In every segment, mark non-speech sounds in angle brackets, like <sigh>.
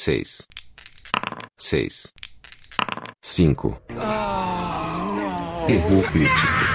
seis, seis, cinco. Erro crítico.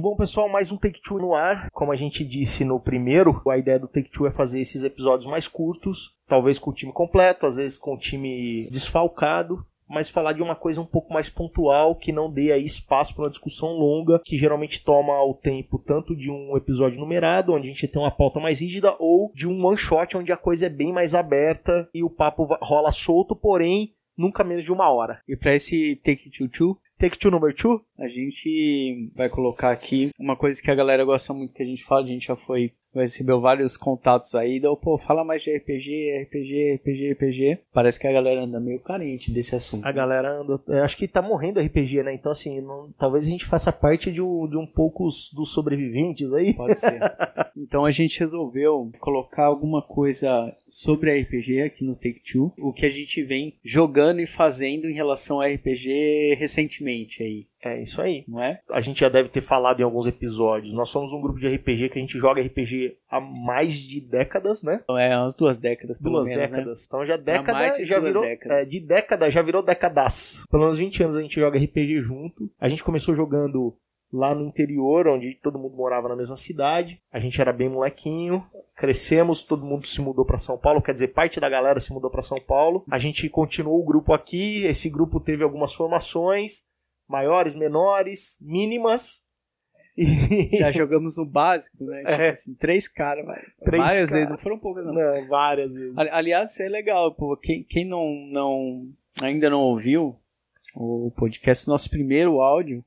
Bom, pessoal, mais um Take Two no ar. Como a gente disse no primeiro, a ideia do Take Two é fazer esses episódios mais curtos, talvez com o time completo, às vezes com o time desfalcado, mas falar de uma coisa um pouco mais pontual, que não dê aí espaço para uma discussão longa, que geralmente toma o tempo tanto de um episódio numerado, onde a gente tem uma pauta mais rígida, ou de um one shot, onde a coisa é bem mais aberta e o papo rola solto, porém nunca menos de uma hora. E para esse Take Two Two, Take Two number two? a gente vai colocar aqui uma coisa que a galera gosta muito que a gente fala, a gente já foi recebeu vários contatos aí, deu, pô, fala mais de RPG, RPG, RPG, RPG. Parece que a galera anda meio carente desse assunto. A galera anda. eu Acho que tá morrendo RPG, né? Então, assim, não- talvez a gente faça parte de um, de um poucos dos sobreviventes aí. Pode ser. <laughs> Então a gente resolveu colocar alguma coisa sobre RPG aqui no Take Two, o que a gente vem jogando e fazendo em relação a RPG recentemente aí, É isso aí. não é? A gente já deve ter falado em alguns episódios. Nós somos um grupo de RPG que a gente joga RPG há mais de décadas, né? Então é umas duas décadas pelo Duas menos, né? décadas. Então já mais década de já duas virou. décadas. é, de década já virou décadas. Pelo menos 20 anos a gente joga RPG junto. A gente começou jogando lá no interior, onde todo mundo morava na mesma cidade. A gente era bem molequinho. Crescemos, todo mundo se mudou para São Paulo, quer dizer, parte da galera se mudou para São Paulo. A gente continuou o grupo aqui. Esse grupo teve algumas formações, maiores, menores, mínimas. E... Já jogamos no básico, né? Tipo É. assim, três caras. Três Várias cara. vezes, não foram poucas não. Não, várias vezes. Ali- Aliás, isso é legal, pô. Quem, quem não, não, ainda não ouviu o podcast, nosso primeiro áudio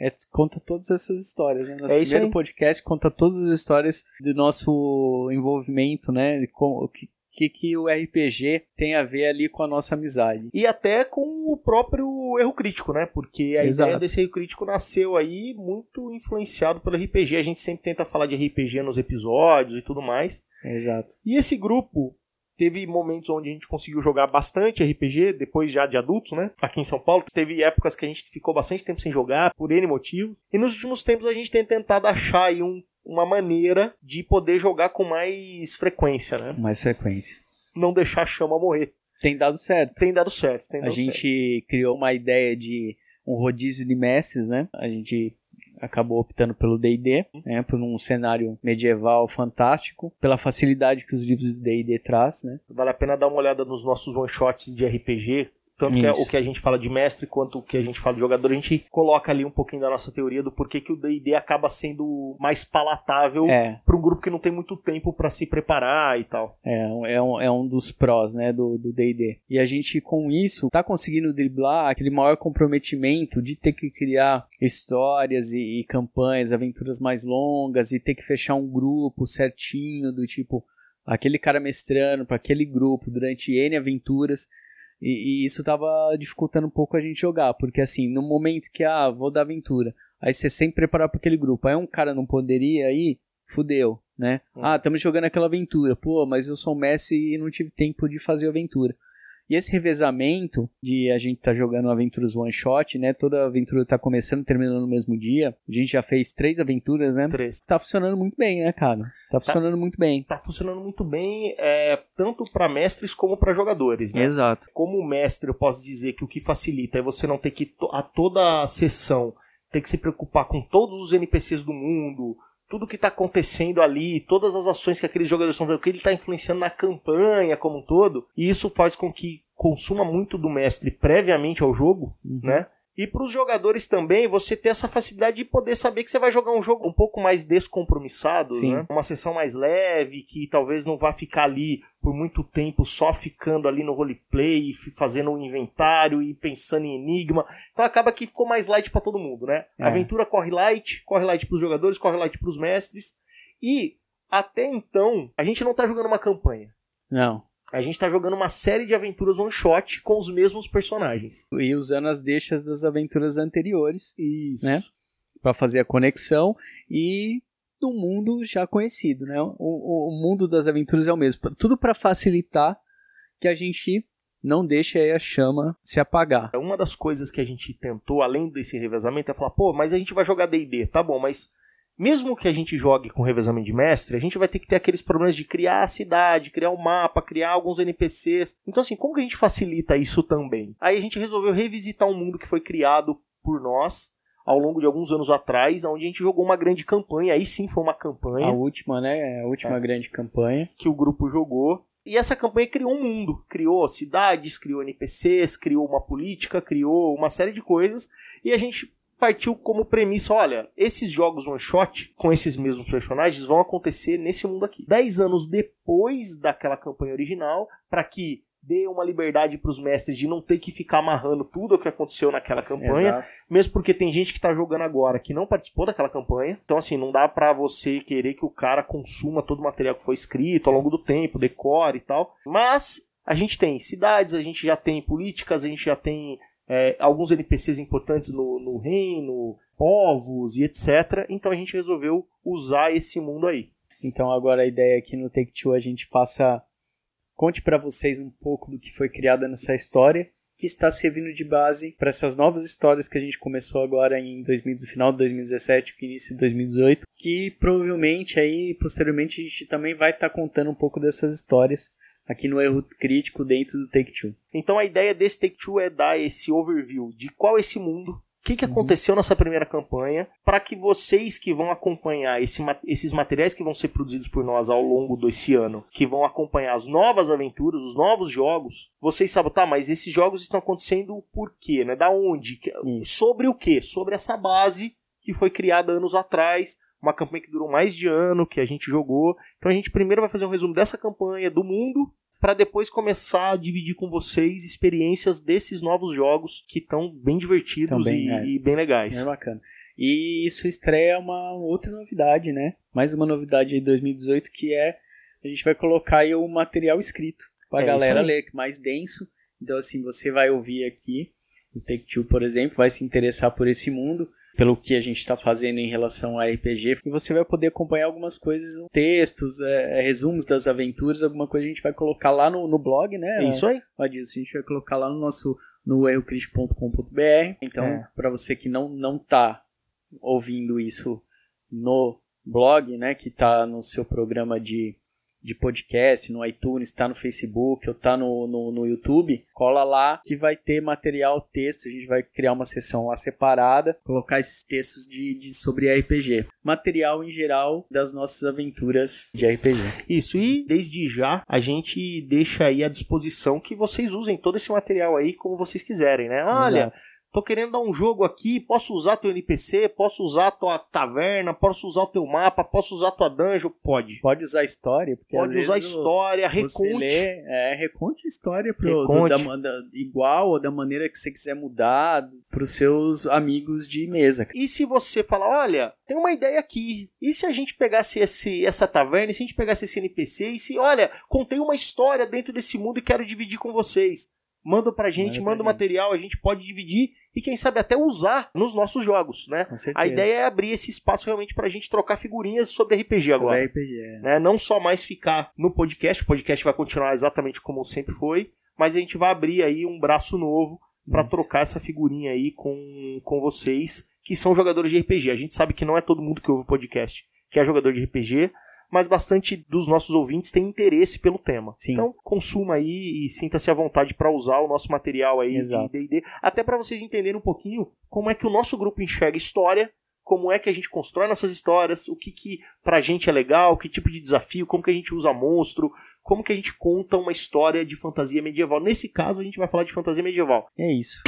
é, conta todas essas histórias, né? Nosso É isso primeiro aí. podcast conta todas as histórias do nosso envolvimento, né? De como, o que, que, o RPG tem a ver ali com a nossa amizade. E até com o próprio erro crítico, né? Porque a Exato. ideia desse erro crítico nasceu aí muito influenciado pelo RPG. A gente sempre tenta falar de RPG nos episódios e tudo mais. Exato. E esse grupo teve momentos onde a gente conseguiu jogar bastante RPG, depois já de adultos, né? Aqui em São Paulo. Teve épocas que a gente ficou bastante tempo sem jogar, por N motivos. E nos últimos tempos a gente tem tentado achar aí um- uma maneira de poder jogar com mais frequência, né? Mais frequência. Não deixar a chama morrer. Tem dado certo. Tem dado certo, tem A dado certo. gente criou uma ideia de um rodízio de mestres, né? A gente acabou optando pelo D&D, né? Por um cenário medieval fantástico, pela facilidade que os livros do D&D traz, né? Vale a pena dar uma olhada nos nossos one shots de RPG. Tanto que é o que a gente fala de mestre quanto o que a gente fala de jogador, a gente coloca ali um pouquinho da nossa teoria do porquê que o D&D acaba sendo mais palatável É, para um grupo que não tem muito tempo para se preparar e tal. é, é, um, é um dos prós, né, do do D&D. E a gente, com isso, tá conseguindo driblar aquele maior comprometimento de ter que criar histórias e, e campanhas, aventuras mais longas e ter que fechar um grupo certinho, do tipo, aquele cara mestrando para aquele grupo durante N aventuras. E, e isso tava dificultando um pouco a gente jogar, porque assim, no momento que, ah, vou dar aventura, aí você sempre preparar para aquele grupo, aí um cara não poderia ir, fudeu, né? Hum. Ah, estamos jogando aquela aventura, pô, mas eu sou um mestre e não tive tempo de fazer a aventura. E esse revezamento de a gente tá jogando aventuras one shot, né? Toda aventura tá começando e terminando no mesmo dia. A gente já fez três aventuras, né? Três. Tá funcionando muito bem, né, cara? Tá funcionando muito bem. Tá funcionando muito bem, é, tanto para mestres como para jogadores, né? Exato. Como mestre, eu posso dizer que o que facilita é você não ter que a toda a sessão ter que se preocupar com todos os NPCs do mundo, tudo que tá acontecendo ali, todas as ações que aqueles jogadores estão fazendo, o que ele tá influenciando na campanha como um todo, e isso faz com que consuma muito do mestre previamente ao jogo, né? E para os jogadores também, você ter essa facilidade de poder saber que você vai jogar um jogo um pouco mais descompromissado, Sim. né? Uma sessão mais leve, que talvez não vá ficar ali por muito tempo só ficando ali no roleplay, fazendo um inventário e pensando em enigma. Então acaba que ficou mais light para todo mundo, né? É. A aventura corre light, corre light para os jogadores, corre light para os mestres. E até então, a gente não tá jogando uma campanha. Não. A gente tá jogando uma série de aventuras one shot com os mesmos personagens. E usando as deixas das aventuras anteriores Isso. Né? para fazer a conexão e do mundo já conhecido, né? O, o- o mundo das aventuras é o mesmo. Tudo para facilitar que a gente não deixe aí a chama se apagar. Uma das coisas que a gente tentou, além desse revezamento, é falar, pô, mas a gente vai jogar D&D, tá bom, mas mesmo que a gente jogue com revezamento de mestre, a gente vai ter que ter aqueles problemas de criar a cidade, criar o um mapa, criar alguns NPCs. Então, assim, como que a gente facilita isso também? Aí a gente resolveu revisitar um mundo que foi criado por nós ao longo de alguns anos atrás, onde a gente jogou uma grande campanha. Aí sim foi uma campanha. A última, né? A última é. grande campanha. Que o grupo jogou. E essa campanha criou um mundo, criou cidades, criou NPCs, criou uma política, criou uma série de coisas. E a gente partiu como premissa, olha, esses jogos one shot com esses mesmos personagens vão acontecer nesse mundo aqui. Dez anos depois daquela campanha original, para que dê uma liberdade para os mestres de não ter que ficar amarrando tudo o que aconteceu naquela campanha, Exato. mesmo porque tem gente que está jogando agora que não participou daquela campanha. Então assim, não dá para você querer que o cara consuma todo o material que foi escrito ao longo do tempo, decore e tal. Mas a gente tem cidades, a gente já tem políticas, a gente já tem é, alguns NPCs importantes no, no reino, povos e etc. Então a gente resolveu usar esse mundo aí. Então agora a ideia aqui no Take Two a gente passa conte para vocês um pouco do que foi criado nessa história, que está servindo de base para essas novas histórias que a gente começou agora em 2000, no final de 2017 e início de 2018, que provavelmente aí posteriormente a gente também vai estar tá contando um pouco dessas histórias aqui no erro crítico dentro do Take-Two. Então a ideia desse Take-Two é dar esse overview de qual é esse mundo, o que, que uhum. aconteceu nessa primeira campanha, para que vocês que vão acompanhar esse, esses materiais que vão ser produzidos por nós ao longo desse ano, que vão acompanhar as novas aventuras, os novos jogos, vocês sabem, tá, mas esses jogos estão acontecendo por quê, né? Da onde? Sobre o quê? Sobre essa base que foi criada anos atrás, uma campanha que durou mais de ano, que a gente jogou. Então a gente primeiro vai fazer um resumo dessa campanha, do mundo, para depois começar a dividir com vocês experiências desses novos jogos que estão bem divertidos e, é. e, bem legais. É bacana. E isso estreia uma outra novidade, né? Mais uma novidade aí de 2018 que é a gente vai colocar aí o material escrito para a é galera ler, mais denso. Então assim, você vai ouvir aqui o Take Two, por exemplo, vai se interessar por esse mundo pelo que a gente está fazendo em relação a RPG. E você vai poder acompanhar algumas coisas, textos, é, é, resumos das aventuras, alguma coisa a gente vai colocar lá no, no blog, né? É isso aí. Disso, a gente vai colocar lá no nosso no errocrítico.com.br. Então, é. para você que não não tá ouvindo isso no blog, né, que está no seu programa de de podcast, no iTunes, está no Facebook ou está no, no, no, YouTube, cola lá que vai ter material, texto, a gente vai criar uma sessão lá separada, colocar esses textos de, de sobre RPG. Material em geral das nossas aventuras de RPG. Isso, e desde já a gente deixa aí à disposição que vocês usem todo esse material aí como vocês quiserem, né? Olha, Exato Tô querendo dar um jogo aqui, posso usar teu NPC, posso usar tua taverna, posso usar o teu mapa, posso usar tua dungeon? Pode. Pode usar a história, porque Pode usar a história, reconte. Lê, é, reconte a história pro, do, da, da, igual ou da maneira que você quiser mudar pros seus amigos de mesa. E se você falar, olha, tem uma ideia aqui. E se a gente pegasse esse, essa taverna, e se a gente pegasse esse NPC, e se, olha, contei uma história dentro desse mundo e quero dividir com vocês manda pra gente, manda, manda o material, a gente pode dividir e quem sabe até usar nos nossos jogos, né? A ideia é abrir esse espaço realmente pra gente trocar figurinhas sobre RPG sobre agora. RPG, é. né? Não só mais ficar no podcast, o podcast vai continuar exatamente como sempre foi, mas a gente vai abrir aí um braço novo para trocar essa figurinha aí com, com vocês que são jogadores de RPG. A gente sabe que não é todo mundo que ouve o podcast que é jogador de RPG, mas bastante dos nossos ouvintes tem interesse pelo tema. Sim. Então, consuma aí e sinta-se à vontade para usar o nosso material aí Exato. de D&D, até para vocês entenderem um pouquinho como é que o nosso grupo enxerga história, como é que a gente constrói nossas histórias, o que que pra gente é legal, que tipo de desafio, como que a gente usa monstro, como que a gente conta uma história de fantasia medieval. Nesse caso, a gente vai falar de fantasia medieval. É isso.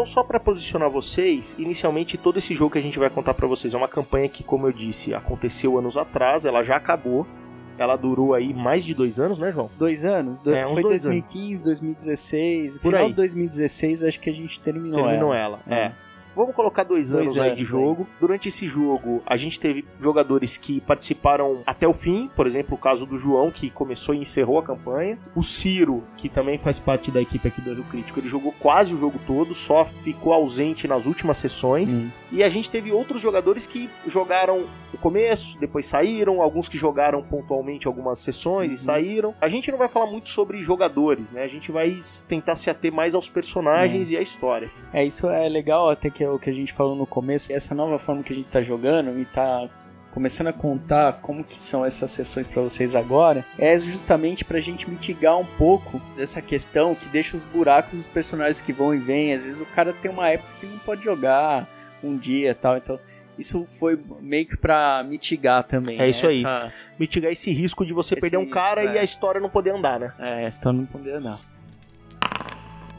Então, só para posicionar vocês, inicialmente todo esse jogo que a gente vai contar para vocês é uma campanha que, como eu disse, aconteceu anos atrás, ela já acabou. Ela durou aí mais de dois anos, né, João? Dois anos? Do... É, Foi 2015, anos. 2016. Por final aí. de 2016 acho que a gente terminou, terminou ela. ela. É. é. Vamos colocar dois, Dois anos, aí anos, de jogo. Durante esse jogo, a gente teve jogadores que participaram até o fim, por exemplo, o caso do João, que começou e encerrou a campanha. O Ciro, que também faz parte da equipe aqui do Rio Crítico, ele jogou quase o jogo todo, só ficou ausente nas últimas sessões. Hum. E a gente teve outros jogadores que jogaram no começo, depois saíram, alguns que jogaram pontualmente algumas sessões e Uhum. saíram. A gente não vai falar muito sobre jogadores, né? A gente vai tentar se ater mais aos personagens e à história. É, isso é legal, até que é o que a gente falou no começo. Essa nova forma que a gente tá jogando e tá começando a contar como que são essas sessões pra vocês agora, é justamente pra gente mitigar um pouco dessa questão que deixa os buracos dos personagens que vão e vêm. Às vezes o cara tem uma época que não pode jogar um dia e tal, então isso foi meio que pra mitigar também. É né, isso aí. essa- Mitigar esse risco de você Esse perder um risco, cara é. e a história não poder andar, né? É, essa história não poder não.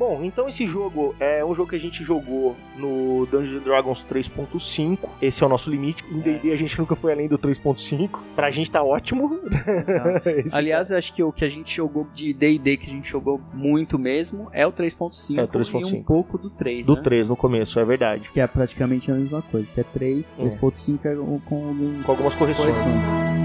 Bom, então esse jogo é um jogo que a gente jogou no Dungeons and Dragons 3.5. Esse é o nosso limite. Em D&D a gente nunca foi além do 3.5. Pra gente tá ótimo. <laughs> Aliás, acho que o que a gente jogou de D&D que a gente jogou muito mesmo é o 3.5 É o 3.5. e um pouco do 3, do né? 3 no começo, é verdade. Que é praticamente a mesma coisa, que é 3, É. 3.5 é com com alguns Com algumas correções. correções.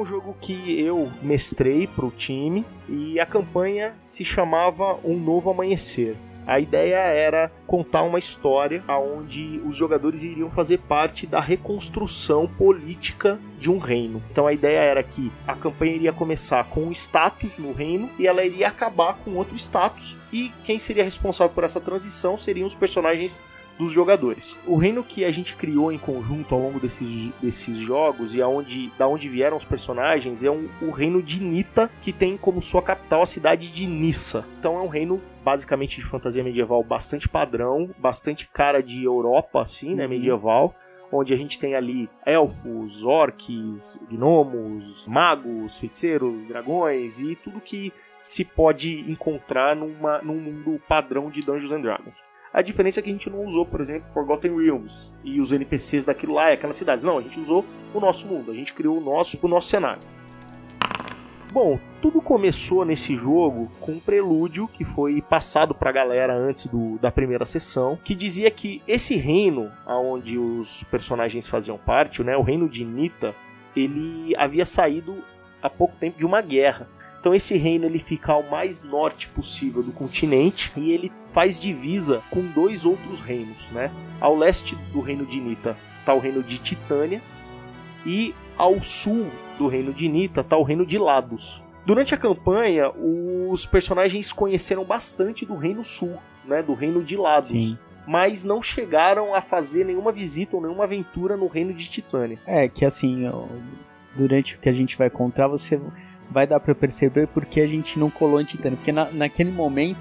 Um jogo que eu mestrei pro time e a campanha se chamava Um Novo Amanhecer. A ideia era contar uma história onde os jogadores iriam fazer parte da reconstrução política de um reino. Então a ideia era que a campanha iria começar com um status no reino e ela iria acabar com outro status. E quem seria responsável por essa transição seriam os personagens dos jogadores. O reino que a gente criou em conjunto ao longo desses, desses jogos e aonde, da onde vieram os personagens é um, o reino de Nita, que tem como sua capital a cidade de Nissa. Então é um reino basicamente de fantasia medieval bastante padrão, bastante cara de Europa, assim, né, Uhum. medieval. Onde a gente tem ali elfos, orques, gnomos, magos, feiticeiros, dragões e tudo que se pode encontrar numa, num mundo padrão de Dungeons and Dragons. A diferença é que a gente não usou, por exemplo, Forgotten Realms e os NPCs daquilo lá aquelas cidades. Não, a gente usou o nosso mundo, a gente criou o nosso, o nosso cenário. Bom, tudo começou nesse jogo com um prelúdio que foi passado pra galera antes do, da primeira sessão, que dizia que esse reino onde os personagens faziam parte, né, o reino de Nita, ele havia saído há pouco tempo de uma guerra. Então esse reino ele fica ao mais norte possível do continente e ele faz divisa com dois outros reinos, né? Ao leste do reino de Nita está o reino de Titânia e ao sul do reino de Nita está o reino de Lados. Durante a campanha, os personagens conheceram bastante do reino sul, né? Do reino de Lados. Sim. Mas não chegaram a fazer nenhuma visita ou nenhuma aventura no reino de Titânia. É, que assim, durante o que a gente vai contar, você vai dar pra perceber porque a gente não colou em Titânia. Porque na, naquele momento,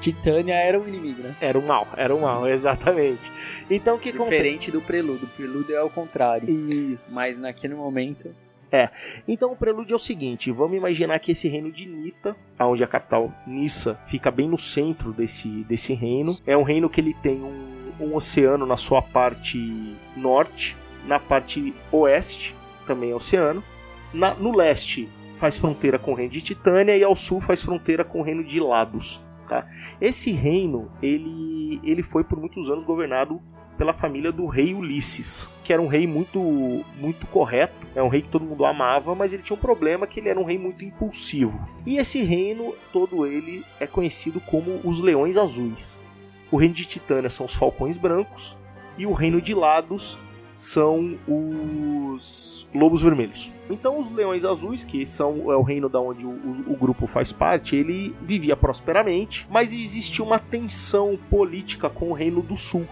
Titânia era o inimigo, né? Era o mal, era o mal, <laughs> exatamente. Então o que acontece? Diferente do prelúdio. O prelúdio é ao contrário. Isso. Mas naquele momento. Então o prelúdio é o seguinte: vamos imaginar que esse reino de Nita, onde a capital Nissa fica bem no centro desse, desse reino, é um reino que ele tem um, um oceano na sua parte norte, na parte oeste também é oceano, na- no leste faz fronteira com o reino de Titânia e ao sul faz fronteira com o reino de Lados. Tá? Esse reino ele, ele foi por muitos anos governado pela família do rei Ulisses, que era um rei muito muito correto, é um rei que todo mundo amava, mas ele tinha um problema que ele era um rei muito impulsivo. E esse reino todo ele é conhecido como os Leões Azuis. O reino de Titânia são os Falcões Brancos e o reino de Lados são os Lobos Vermelhos. Então os Leões Azuis, que são é o reino da onde o, o- o grupo faz parte, ele vivia prosperamente, mas existia uma tensão política com o reino do Sul,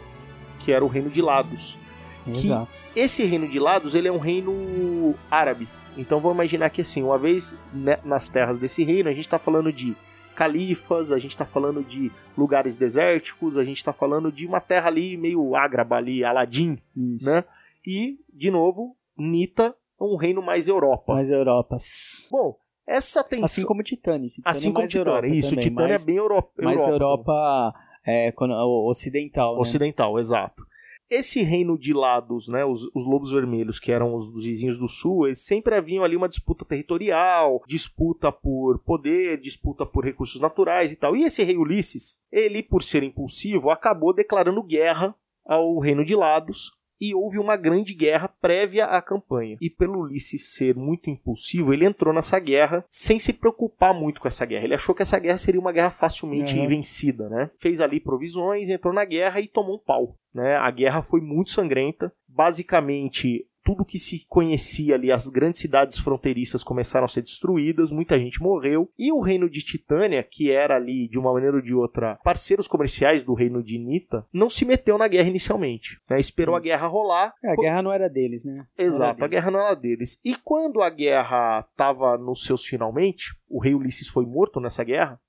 que era o reino de Lados. Que- Exato. Esse reino de Lados, ele é um reino árabe. Então vamos imaginar que assim, uma vez né, nas terras desse reino, a gente está falando de califas, a gente está falando de lugares desérticos, a gente está falando de uma terra ali meio ágraba ali, Aladim, Isso. né? E, de novo, Nita é um reino mais Europa. Mais Europas. Bom, essa tensão... Assim como Titânia. Titânia assim é como Titânia. Europa Isso, também, Titânia mais, é bem Europa. mais Europa. Europa é, quando- ocidental, né? Ocidental, exato. esse reino de lados, né, os, os lobos vermelhos, que eram os, os, vizinhos do sul, eles sempre haviam ali uma disputa territorial, disputa por poder, disputa por recursos naturais e tal. E esse rei Ulisses, ele, por ser impulsivo, acabou declarando guerra ao reino de lados e houve uma grande guerra prévia à campanha. E pelo Ulisses ser muito impulsivo, ele entrou nessa guerra sem se preocupar muito com essa guerra. Ele achou que essa guerra seria uma guerra facilmente uhum. vencida, né? Fez ali provisões, entrou na guerra e tomou um pau. Né? A guerra foi muito sangrenta. Basicamente, tudo que se conhecia ali, as grandes cidades fronteiriças começaram a ser destruídas, muita gente morreu, e o reino de Titânia, que era ali, de uma maneira ou de outra, parceiros comerciais do reino de Nita, não se meteu na guerra inicialmente. Né? Esperou a guerra rolar. É, a guerra não era deles, né? Exato, a guerra não era deles. E quando a guerra estava nos seus finalmente, o rei Ulisses foi morto nessa guerra,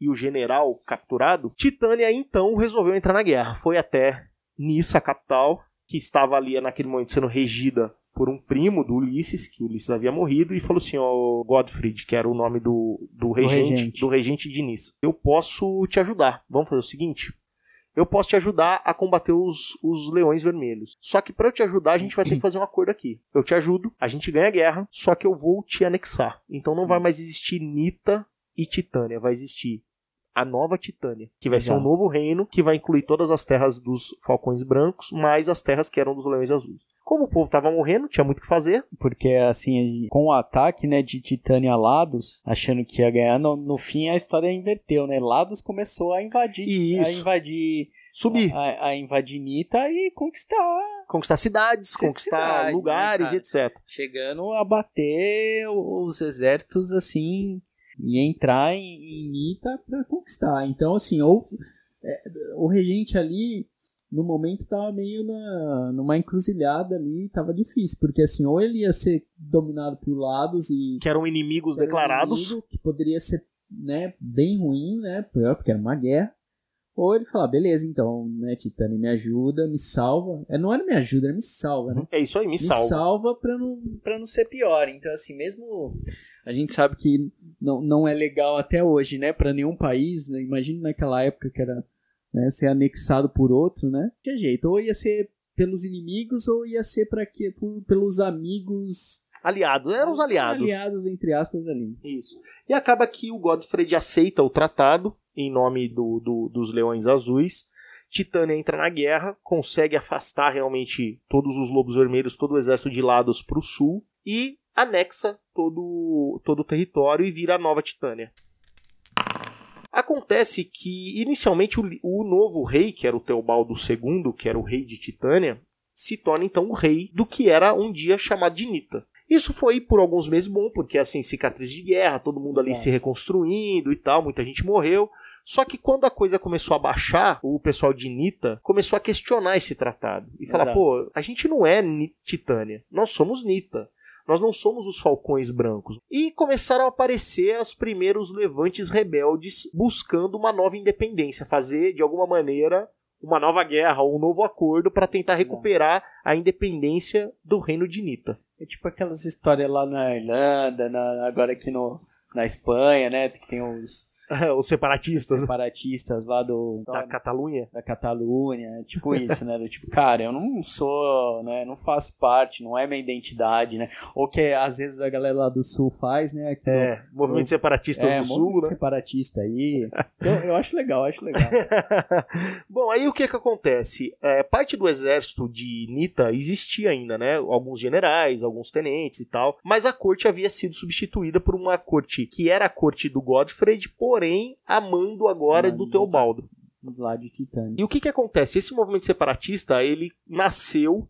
e o general capturado, Titânia então resolveu entrar na guerra. Foi até Nissa, a capital, que estava ali naquele momento sendo regida por um primo do Ulisses, que Ulisses havia morrido, e falou assim, ó, Godfried, que era o nome do, do, regente, regente, do regente de Nice. Eu posso te ajudar. Vamos fazer o seguinte? Eu posso te ajudar a combater os, os leões vermelhos. Só que para eu te ajudar, a gente vai ter que fazer um acordo aqui. Eu te ajudo, a gente ganha a guerra, só que eu vou te anexar. Então não vai mais existir Nita e Titânia, vai existir a nova Titânia, que vai Exato. ser um novo reino que vai incluir todas as terras dos falcões brancos, mais as terras que eram dos leões azuis. Como o povo tava morrendo, tinha muito o que fazer. Porque, assim, com o ataque, né, de Titânia a Lados, achando que ia ganhar, no, no fim a história inverteu, né? Lados começou a invadir. Isso. A invadir... Subir. A, a invadir Nita e conquistar... Conquistar cidades, conquistar cidade, né, lugares né, e etc. Chegando a bater os exércitos, assim, e entrar em, em Nita para conquistar. Então, assim, ou, é, o regente ali, no momento, estava meio na, numa encruzilhada ali, estava difícil, porque assim, ou ele ia ser dominado por lados e. Que eram inimigos declarados. Inimigo, que poderia ser né, bem ruim, né? Pior, porque era uma guerra. Ou ele falar, beleza, então, né, Titânia, me ajuda, me salva. É, não era me ajuda, era me salva, né? É isso aí, me, me salva. Me salva pra não, pra não ser pior. Então, assim, mesmo a gente sabe que não, não é legal até hoje, né, para nenhum país, né? Imagina naquela época que era né, ser anexado por outro, né? Que jeito, ou ia ser pelos inimigos ou ia ser para quê? Por, pelos amigos aliados, eram os aliados. Aliados entre aspas ali. Isso. E acaba que o Godfrey aceita o tratado em nome do, do, dos Leões Azuis. Titânia entra na guerra, consegue afastar realmente todos os lobos vermelhos, todo o exército de lados para o sul e anexa todo, todo o território e vira a nova Titânia. Acontece que, inicialmente, o, o, novo rei, que era o Teobaldo II, que era o rei de Titânia, se torna então o rei do que era um dia chamado de Nita. Isso foi por alguns meses bom, porque assim, cicatriz de guerra, todo mundo ali se reconstruindo e tal, muita gente morreu. Só que quando a coisa começou a baixar, o pessoal de Nita começou a questionar esse tratado. E falar, pô, a gente não é Titânia, nós somos Nita. Nós não somos os falcões brancos. E começaram a aparecer os primeiros levantes rebeldes buscando uma nova independência, fazer de alguma maneira uma nova guerra ou um novo acordo para tentar recuperar a independência do reino de Nita. É tipo aquelas histórias lá na Irlanda, na, agora aqui no, na Espanha, né? Que tem os <laughs> Os separatistas. separatistas lá do. Da Catalunha? Da Catalunha. Tipo isso, né? Do tipo, cara, eu não sou, né? Não faço parte, não é minha identidade, né? Ou que às vezes a galera lá do sul faz, né? Que é, no, movimento separatistas é, do sul, né? separatista aí. <laughs> eu, eu, acho legal, acho legal. <laughs> Bom, aí o que que acontece? É, parte do exército de Nita existia ainda, né? Alguns generais, alguns tenentes e tal. Mas a corte havia sido substituída por uma corte que era a corte do Godfrey, por porém amando agora do Teobaldo. Lá de Titânia. E o que que acontece? Esse movimento separatista, ele nasceu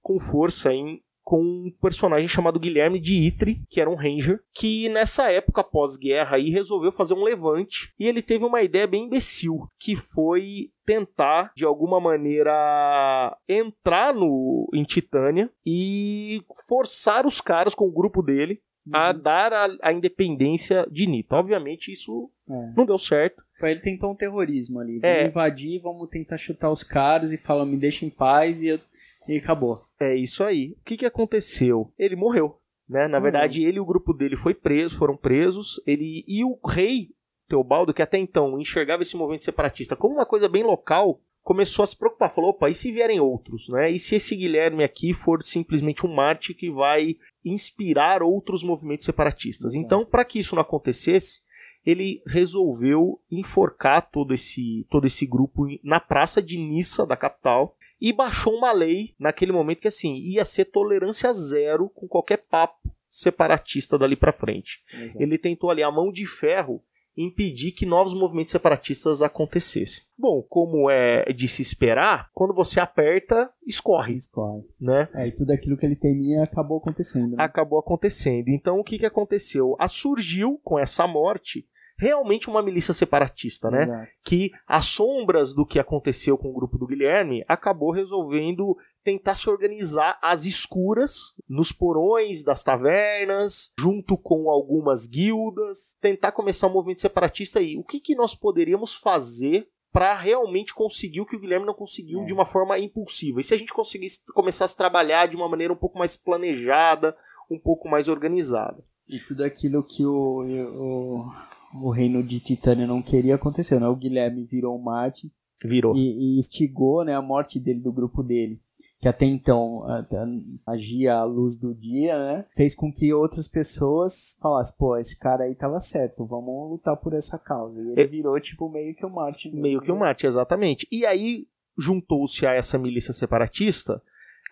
com força em com um personagem chamado Guilherme de Itre, que era um ranger, que nessa época pós-guerra aí resolveu fazer um levante e ele teve uma ideia bem imbecil, que foi tentar de alguma maneira entrar no em Titânia e forçar os caras com o grupo dele a uhum. dar a, a, independência de Nita. Obviamente isso é. não deu certo. Ele tentou um terrorismo ali. Vamos é. invadir, vamos tentar chutar os caras e falar, me deixa em paz e, eu... e acabou. É isso aí. O que, que aconteceu? Ele morreu. Né? Na uhum. verdade, ele e o grupo dele foi preso, foram presos. Ele e o rei Teobaldo, que até então enxergava esse movimento separatista como uma coisa bem local, começou a se preocupar. Falou, opa, e se vierem outros, né? E se esse Guilherme aqui for simplesmente um Marte que vai inspirar outros movimentos separatistas? Exato. Então, para que isso não acontecesse, ele resolveu enforcar todo esse, todo esse grupo na praça de Nissa, da capital, e baixou uma lei naquele momento que assim ia ser tolerância zero com qualquer papo separatista dali para frente. Exato. Ele tentou ali a mão de ferro impedir que novos movimentos separatistas acontecessem. Bom, como é de se esperar, quando você aperta, escorre, Escorre. né? É, e tudo aquilo que ele temia acabou acontecendo. Né? Acabou acontecendo. Então, o que, que aconteceu? A surgiu com essa morte realmente uma milícia separatista, né? Exato. que as sombras do que aconteceu com o grupo do Guilherme acabou resolvendo tentar se organizar às escuras nos porões das tavernas, junto com algumas guildas, tentar começar um movimento separatista aí. O que, que nós poderíamos fazer para realmente conseguir o que o Guilherme não conseguiu É. de uma forma impulsiva? E se a gente conseguisse começar a se trabalhar de uma maneira um pouco mais planejada, um pouco mais organizada? E tudo aquilo que o, o, o reino de Titânia não queria aconteceu, né? O Guilherme virou um Marte Virou. e, e instigou né, a morte dele, do grupo dele. Que até então agia à luz do dia, né? Fez com que outras pessoas falassem, pô, esse cara aí tava certo, vamos lutar por essa causa. E ele É. virou, tipo, meio que o Marte. Meio que um mate, exatamente. E aí juntou-se a essa milícia separatista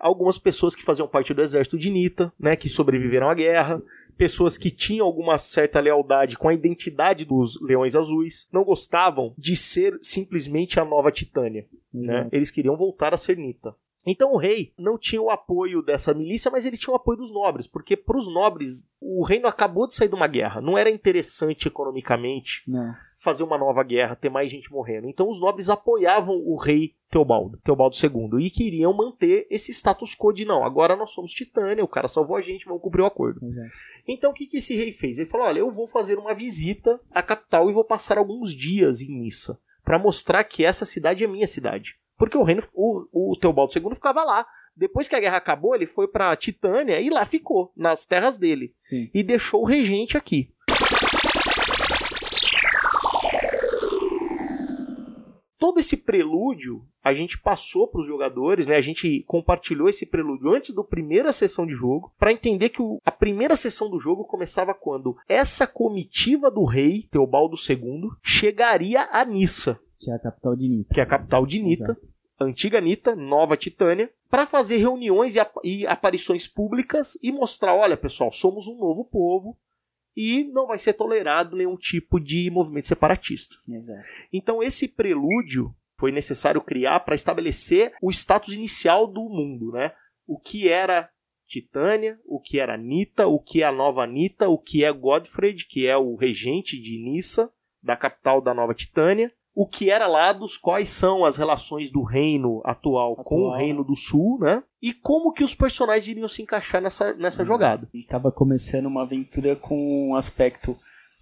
algumas pessoas que faziam parte do exército de Nita, né, que sobreviveram à guerra, pessoas que tinham alguma certa lealdade com a identidade dos Leões Azuis, não gostavam de ser simplesmente a nova Titânia, né? Exato. Eles queriam voltar a ser Nita. Então o rei não tinha o apoio dessa milícia, mas ele tinha o apoio dos nobres, porque para os nobres o reino acabou de sair de uma guerra, não era interessante economicamente Não. Fazer uma nova guerra, ter mais gente morrendo. Então os nobres apoiavam o rei Teobaldo, Teobaldo II, e queriam manter esse status quo de não, agora nós somos Titânia, o cara salvou a gente, vamos cumprir o acordo. Exato. Então o que, que esse rei fez? Ele falou: olha, eu vou fazer uma visita à capital e vou passar alguns dias em Nissa para mostrar que essa cidade é minha cidade. Porque o reino, o, o Teobaldo II ficava lá. Depois que a guerra acabou, ele foi para Titânia e lá ficou, nas terras dele. Sim. E deixou o regente aqui. Todo esse prelúdio a gente passou para os jogadores, né? A gente compartilhou esse prelúdio antes da primeira sessão de jogo para entender que o- a primeira sessão do jogo começava quando essa comitiva do rei Teobaldo II chegaria a Nissa, Que é a capital de Nita. que é a capital de Nita, Exato. antiga Nita, nova Titânia, para fazer reuniões e, ap- e aparições públicas e mostrar, olha pessoal, somos um novo povo e não vai ser tolerado nenhum tipo de movimento separatista. Exato. Então esse prelúdio foi necessário criar para estabelecer o status inicial do mundo, né? O que era Titânia, o que era Nita, o que é a nova Nita, o que é Godfred, que é o regente de Nissa, da capital da nova Titânia, o que era Lados, quais são as relações do reino atual, com o Atual. reino do sul, né? E como que os personagens iriam se encaixar nessa, nessa jogada. E estava começando uma aventura com um aspecto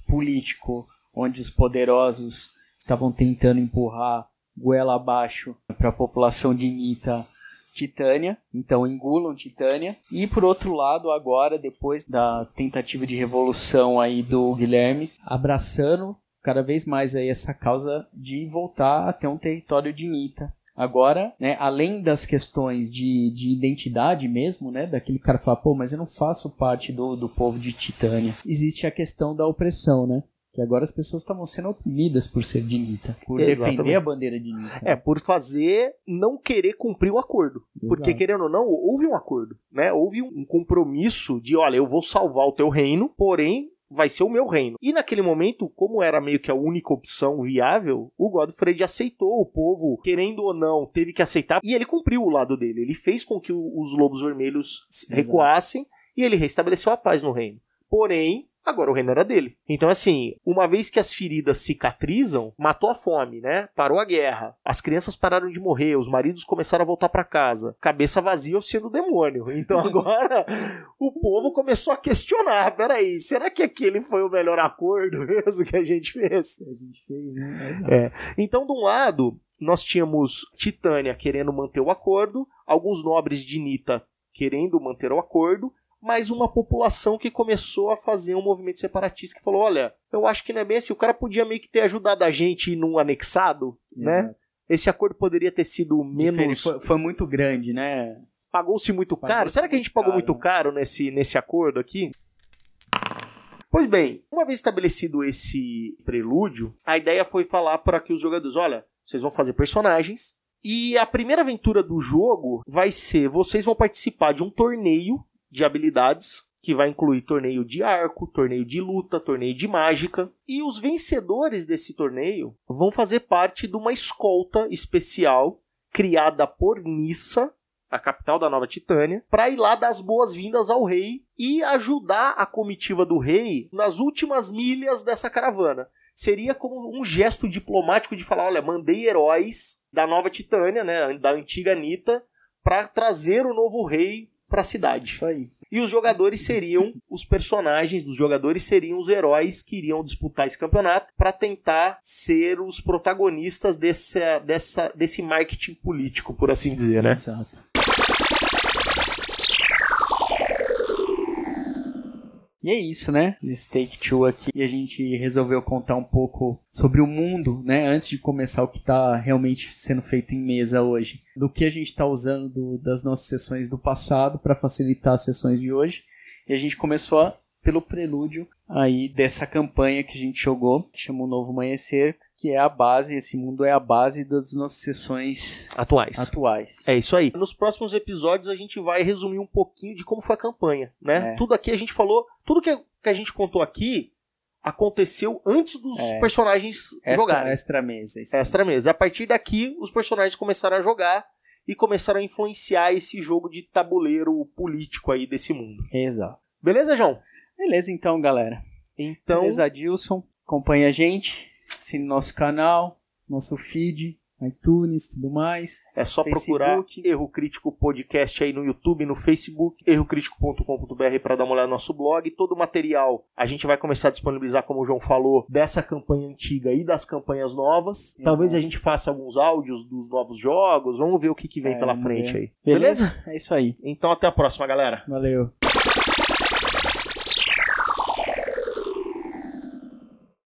político, onde os poderosos estavam tentando empurrar goela abaixo para a população de Nita Titânia, então engulam Titânia. E por outro lado, agora, depois da tentativa de revolução aí do Guilherme, abraçando cada vez mais aí essa causa de voltar a ter um território de Nita. Agora, né, além das questões de, de identidade mesmo, né, daquele cara falar, pô, mas eu não faço parte do, do povo de Titânia, existe a questão da opressão, né? Que agora as pessoas estavam sendo oprimidas por ser de Nita, por Exatamente. defender a bandeira de Nita. É, por fazer não querer cumprir o acordo. Porque, Exato. querendo ou não, houve um acordo, né? Houve um compromisso de, olha, eu vou salvar o teu reino, porém vai ser o meu reino. E naquele momento, como era meio que a única opção viável, o Godfrey aceitou o povo, querendo ou não, teve que aceitar, e ele cumpriu o lado dele. Ele fez com que os lobos vermelhos se Exato. recuassem e ele restabeleceu a paz no reino. Porém, agora o reino era dele. Então, assim, uma vez que as feridas cicatrizam, matou a fome, né? Parou a guerra. As crianças pararam de morrer, os maridos começaram a voltar para casa. Cabeça vazia sendo o demônio. Então <laughs> agora o povo começou a questionar: peraí, será que aquele foi o melhor acordo <laughs> mesmo que a gente fez? A gente fez, né? Exato. É. Então, de um lado, nós tínhamos Titânia querendo manter o acordo, alguns nobres de Nita querendo manter o acordo, mas uma população que começou a fazer um movimento separatista que falou: olha, eu acho que não é bem assim, o cara podia meio que ter ajudado a gente num anexado, né? Esse acordo poderia ter sido menos. Foi, foi muito grande, né? Pagou-se muito Pagou-se caro? Será que a gente pagou caro, muito né? caro nesse, nesse acordo aqui? Pois bem, uma vez estabelecido esse prelúdio, a ideia foi falar para que os jogadores, olha, vocês vão fazer personagens e a primeira aventura do jogo vai ser, vocês vão participar de um torneio de habilidades que vai incluir torneio de arco, torneio de luta, torneio de mágica. E os vencedores desse torneio vão fazer parte de uma escolta especial criada por Nissa, a capital da Nova Titânia, para ir lá dar as boas-vindas ao rei e ajudar a comitiva do rei nas últimas milhas dessa caravana. Seria como um gesto diplomático de falar, olha, mandei heróis da Nova Titânia, né, da antiga Nita, para trazer o novo rei para a cidade. Isso aí. E os jogadores seriam os personagens, os jogadores seriam os heróis que iriam disputar esse campeonato para tentar ser os protagonistas dessa, dessa, desse marketing político, por assim dizer, né? Exato. E é isso, né? Esse Take Two aqui. E a gente resolveu contar um pouco sobre o mundo, né? Antes de começar o que está realmente sendo feito em mesa hoje. Do que a gente está usando do- das nossas sessões do passado para facilitar as sessões de hoje. E a gente começou a- pelo prelúdio aí dessa campanha que a gente jogou, que chama o Novo Amanhecer, que é a base, esse mundo é a base das nossas sessões Atuais. atuais. É isso aí. Nos próximos episódios a gente vai resumir um pouquinho de como foi a campanha, né? É. Tudo aqui a gente falou, tudo que, que a gente contou aqui aconteceu antes dos É. personagens Extra, jogarem. extra mesa. isso aí. Extra mesa. A partir daqui, os personagens começaram a jogar e começaram a influenciar esse jogo de tabuleiro político aí desse mundo. Exato. Beleza, João? Beleza então, galera. Então, Beleza, Adilson. Acompanha a gente. Assine nosso canal, nosso feed, iTunes, tudo mais. é só Facebook. procurar Erro Crítico Podcast aí no YouTube, no Facebook, errocrítico.com.br para dar uma olhada no nosso blog. Todo o material a gente vai começar a disponibilizar, como o João falou, dessa campanha antiga e das campanhas novas. Exato. Talvez a gente faça alguns áudios dos novos jogos. Vamos ver o que, que vem É, pela frente ver. aí. Beleza? É isso aí. Então até a próxima, galera. Valeu.